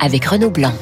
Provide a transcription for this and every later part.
avec Renaud Blanc.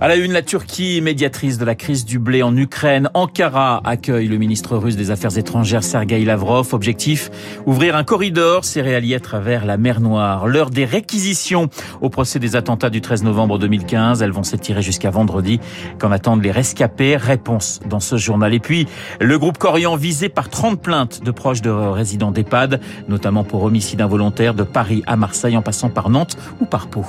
À la une, la Turquie, médiatrice de la crise du blé en Ukraine. Ankara accueille le ministre russe des Affaires étrangères Sergei Lavrov. Objectif, ouvrir un corridor céréalier à travers la mer Noire. L'heure des réquisitions au procès des attentats du 13 novembre 2015. Elles vont s'étirer jusqu'à vendredi. Qu'en attendent les rescapés? Réponse dans ce journal. Et puis, le groupe Corian visé par 30 plaintes de proches de résidents d'EHPAD, notamment pour homicide involontaire de Paris à Marseille en passant par Nantes ou par Pau.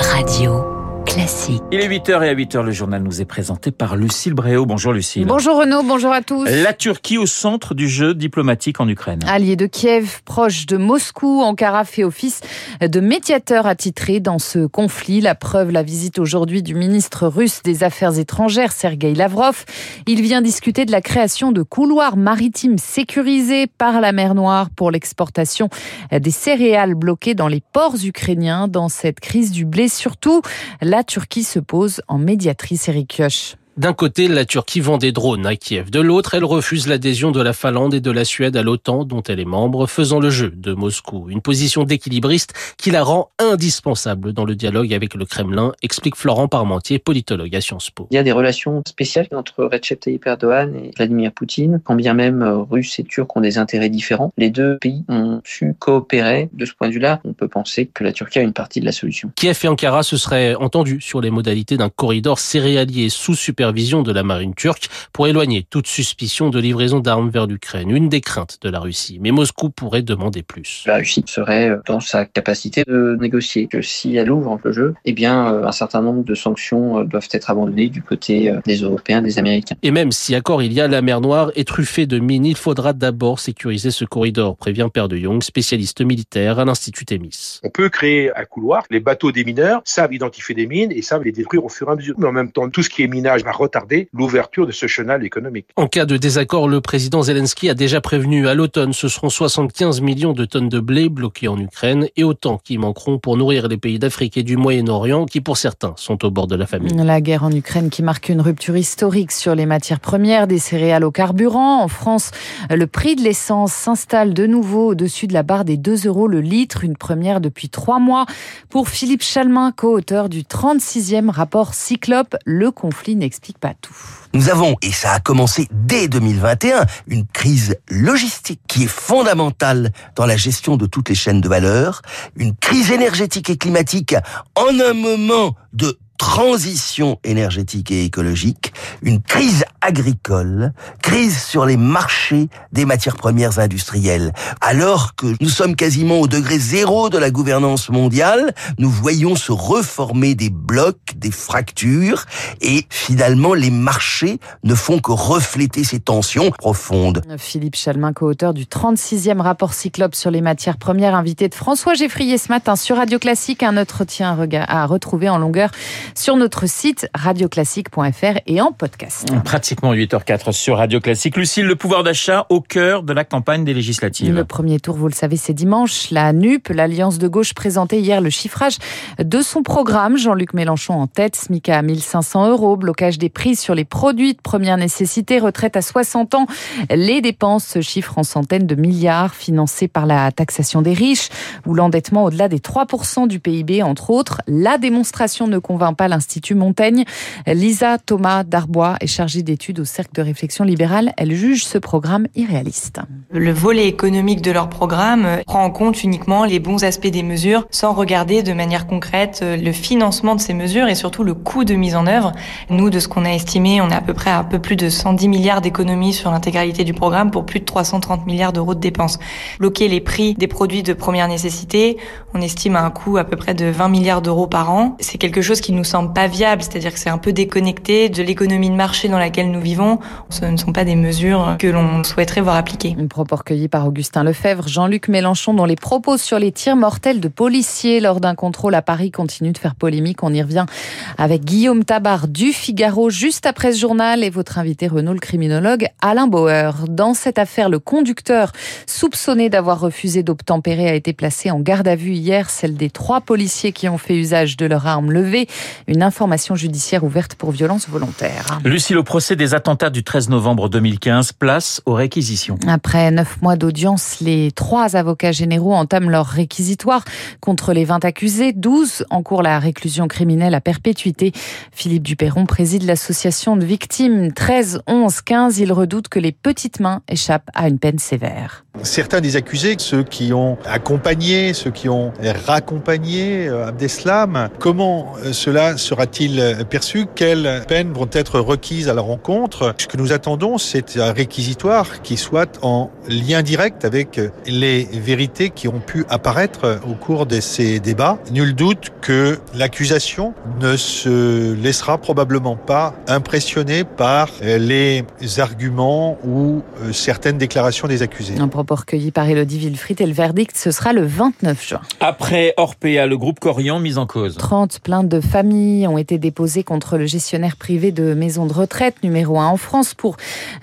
Radio. Classique. Il est 8h et à 8h, le journal nous est présenté par Lucille Bréau. Bonjour Lucille. Bonjour Renaud, bonjour à tous. La Turquie au centre du jeu diplomatique en Ukraine. Allié de Kiev, proche de Moscou, Ankara fait office de médiateur attitré dans ce conflit. La preuve, la visite aujourd'hui du ministre russe des Affaires étrangères, Sergei Lavrov. Il vient discuter de la création de couloirs maritimes sécurisés par la mer Noire pour l'exportation des céréales bloquées dans les ports ukrainiens dans cette crise du blé. Surtout, la Turquie se pose en médiatrice, Eric Kioch. D'un côté, la Turquie vend des drones à Kiev. De l'autre, elle refuse l'adhésion de la Finlande et de la Suède à l'OTAN, dont elle est membre, faisant le jeu de Moscou. Une position d'équilibriste qui la rend indispensable dans le dialogue avec le Kremlin, explique Florent Parmentier, politologue à Sciences Po. Il y a des relations spéciales entre Recep Tayyip Erdogan et Vladimir Poutine. Quand bien même euh, Russes et Turcs ont des intérêts différents, les deux pays ont su coopérer. De ce point de vue-là, on peut penser que la Turquie a une partie de la solution. Kiev et Ankara se seraient entendus sur les modalités d'un corridor céréalier sous super vision de la marine turque pour éloigner toute suspicion de livraison d'armes vers l'Ukraine, une des craintes de la Russie. Mais Moscou pourrait demander plus. La Russie serait dans sa capacité de négocier que si elle ouvre le jeu, eh bien un certain nombre de sanctions doivent être abandonnées du côté des Européens, des Américains. Et même si accord il y a, la mer Noire est truffée de mines, il faudra d'abord sécuriser ce corridor, prévient Père de Jong, spécialiste militaire à l'Institut Témis. On peut créer un couloir, les bateaux des mineurs savent identifier des mines et savent les détruire au fur et à mesure. Mais en même temps, tout ce qui est minage va retarder l'ouverture de ce chenal économique. En cas de désaccord, le président Zelensky a déjà prévenu à l'automne, ce seront 75 millions de tonnes de blé bloquées en Ukraine et autant qui manqueront pour nourrir les pays d'Afrique et du Moyen-Orient qui pour certains sont au bord de la famine. La guerre en Ukraine qui marque une rupture historique sur les matières premières, des céréales au carburant. En France, le prix de l'essence s'installe de nouveau au-dessus de la barre des 2 euros le litre, une première depuis trois mois. Pour Philippe Chalmin, co-auteur du 36e rapport Cyclope, le conflit Nous avons, et ça a commencé dès 2021, une crise logistique qui est fondamentale dans la gestion de toutes les chaînes de valeur, une crise énergétique et climatique en un moment de transition énergétique et écologique, une crise agricole, crise sur les marchés des matières premières industrielles. Alors que nous sommes quasiment au degré zéro de la gouvernance mondiale, nous voyons se reformer des blocs, des fractures, et finalement les marchés ne font que refléter ces tensions profondes. Philippe Chalmin, co-auteur du 36e rapport Cyclope sur les matières premières, invité de François Geffrier ce matin sur Radio Classique, un entretien à retrouver en longueur sur notre site radioclassique.fr et en podcast. Pratiquement 8h04 sur Radio Classique. Lucille, le pouvoir d'achat au cœur de la campagne des législatives. Le premier tour, vous le savez, c'est dimanche. La NUP, l'Alliance de gauche, présentait hier le chiffrage de son programme. Jean-Luc Mélenchon en tête, SMIC à 1500 euros, blocage des prix sur les produits de première nécessité, retraite à 60 ans. Les dépenses se chiffrent en centaines de milliards financés par la taxation des riches ou l'endettement au-delà des 3% du PIB, entre autres. La démonstration ne convainc pas l'Institut Montaigne. Lisa Thomas Darbois est chargée d'études au Cercle de réflexion libérale. Elle juge ce programme irréaliste. Le volet économique de leur programme prend en compte uniquement les bons aspects des mesures sans regarder de manière concrète le financement de ces mesures et surtout le coût de mise en œuvre. Nous, de ce qu'on a estimé, on est à peu près à un peu plus de 110 milliards d'économies sur l'intégralité du programme pour plus de 330 milliards d'euros de dépenses. Bloquer les prix des produits de première nécessité, on estime à un coût à peu près de 20 milliards d'euros par an. C'est quelque chose qui nous semble pas viable, c'est-à-dire que c'est un peu déconnecté de l'économie de marché dans laquelle nous vivons. Ce ne sont pas des mesures que l'on souhaiterait voir appliquées. Une propos recueilli par Augustin Lefebvre, Jean-Luc Mélenchon, dont les propos sur les tirs mortels de policiers lors d'un contrôle à Paris continuent de faire polémique. On y revient avec Guillaume Tabar du Figaro juste après ce journal et votre invité Renaud, le criminologue Alain Bauer. Dans cette affaire, le conducteur soupçonné d'avoir refusé d'obtempérer a été placé en garde à vue hier, celle des trois policiers qui ont fait usage de leur arme levée Une information judiciaire ouverte pour violence volontaire. Lucie, le procès des attentats du 13 novembre 2015, place aux réquisitions. Après neuf mois d'audience, les trois avocats généraux entament leur réquisitoire contre les 20 accusés, 12 en cours la réclusion criminelle à perpétuité. Philippe Duperron préside l'association de victimes 13, 11, 15. Il redoute que les petites mains échappent à une peine sévère. Certains des accusés, ceux qui ont accompagné, ceux qui ont raccompagné euh, Abdeslam, comment euh, cela sera-t-il perçu? Quelles peines vont être requises à la rencontre? Ce que nous attendons, c'est un réquisitoire qui soit en lien direct avec les vérités qui ont pu apparaître au cours de ces débats. Nul doute que l'accusation ne se laissera probablement pas impressionner par les arguments ou euh, certaines déclarations des accusés recueilli par Elodie Villefrit et le verdict, ce sera le 29 juin. Après Orpea, le groupe Corian mis en cause. 30 plaintes de familles ont été déposées contre le gestionnaire privé de maisons de retraite numéro 1 en France pour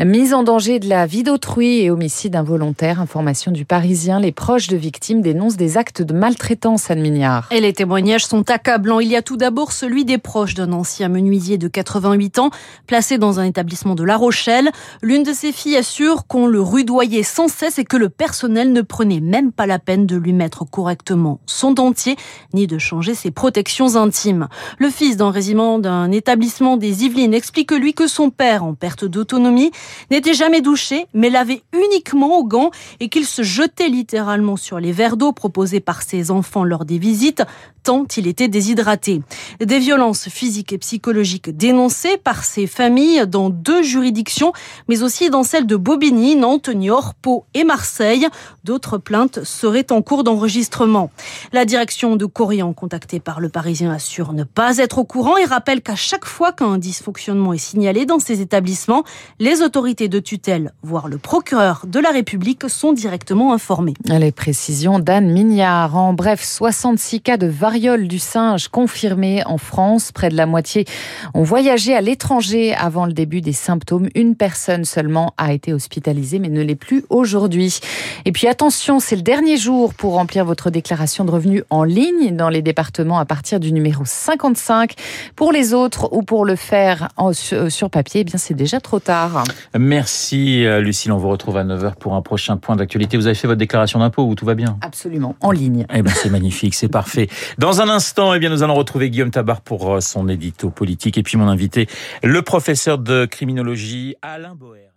mise en danger de la vie d'autrui et homicide involontaire. Information du Parisien, les proches de victimes dénoncent des actes de maltraitance à Mignard. Et les témoignages sont accablants. Il y a tout d'abord celui des proches d'un ancien menuisier de 88 ans placé dans un établissement de La Rochelle. L'une de ses filles assure qu'on le rudoyait sans cesse et que le personnel ne prenait même pas la peine de lui mettre correctement son dentier, ni de changer ses protections intimes. Le fils d'un résident d'un établissement des Yvelines explique lui que son père, en perte d'autonomie, n'était jamais douché, mais lavait uniquement aux gants et qu'il se jetait littéralement sur les verres d'eau proposés par ses enfants lors des visites, tant il était déshydraté. Des violences physiques et psychologiques dénoncées par ses familles dans deux juridictions, mais aussi dans celles de Bobigny, Nantes, Niort, Pau et Marseille. D'autres plaintes seraient en cours d'enregistrement. La direction de Corian, contactée par le Parisien, assure ne pas être au courant et rappelle qu'à chaque fois qu'un dysfonctionnement est signalé dans ces établissements, les autorités de tutelle, voire le procureur de la République, sont directement informées. Les précisions d'Anne Mignard. En bref, 66 cas de variole du singe confirmés en France. Près de la moitié ont voyagé à l'étranger avant le début des symptômes. Une personne seulement a été hospitalisée mais ne l'est plus aujourd'hui. Et puis attention, c'est le dernier jour pour remplir votre déclaration de revenus en ligne dans les départements à partir du numéro 55. Pour les autres ou pour le faire euh, sur papier, eh bien c'est déjà trop tard. Merci euh, Lucille, on vous retrouve à 9h pour un prochain point d'actualité. Vous avez fait votre déclaration d'impôt ou tout va bien? Absolument, en ligne. Eh bien c'est magnifique, c'est parfait. Dans un instant, eh bien nous allons retrouver Guillaume Tabar pour euh, son édito politique et puis mon invité, le professeur de criminologie Alain Boer.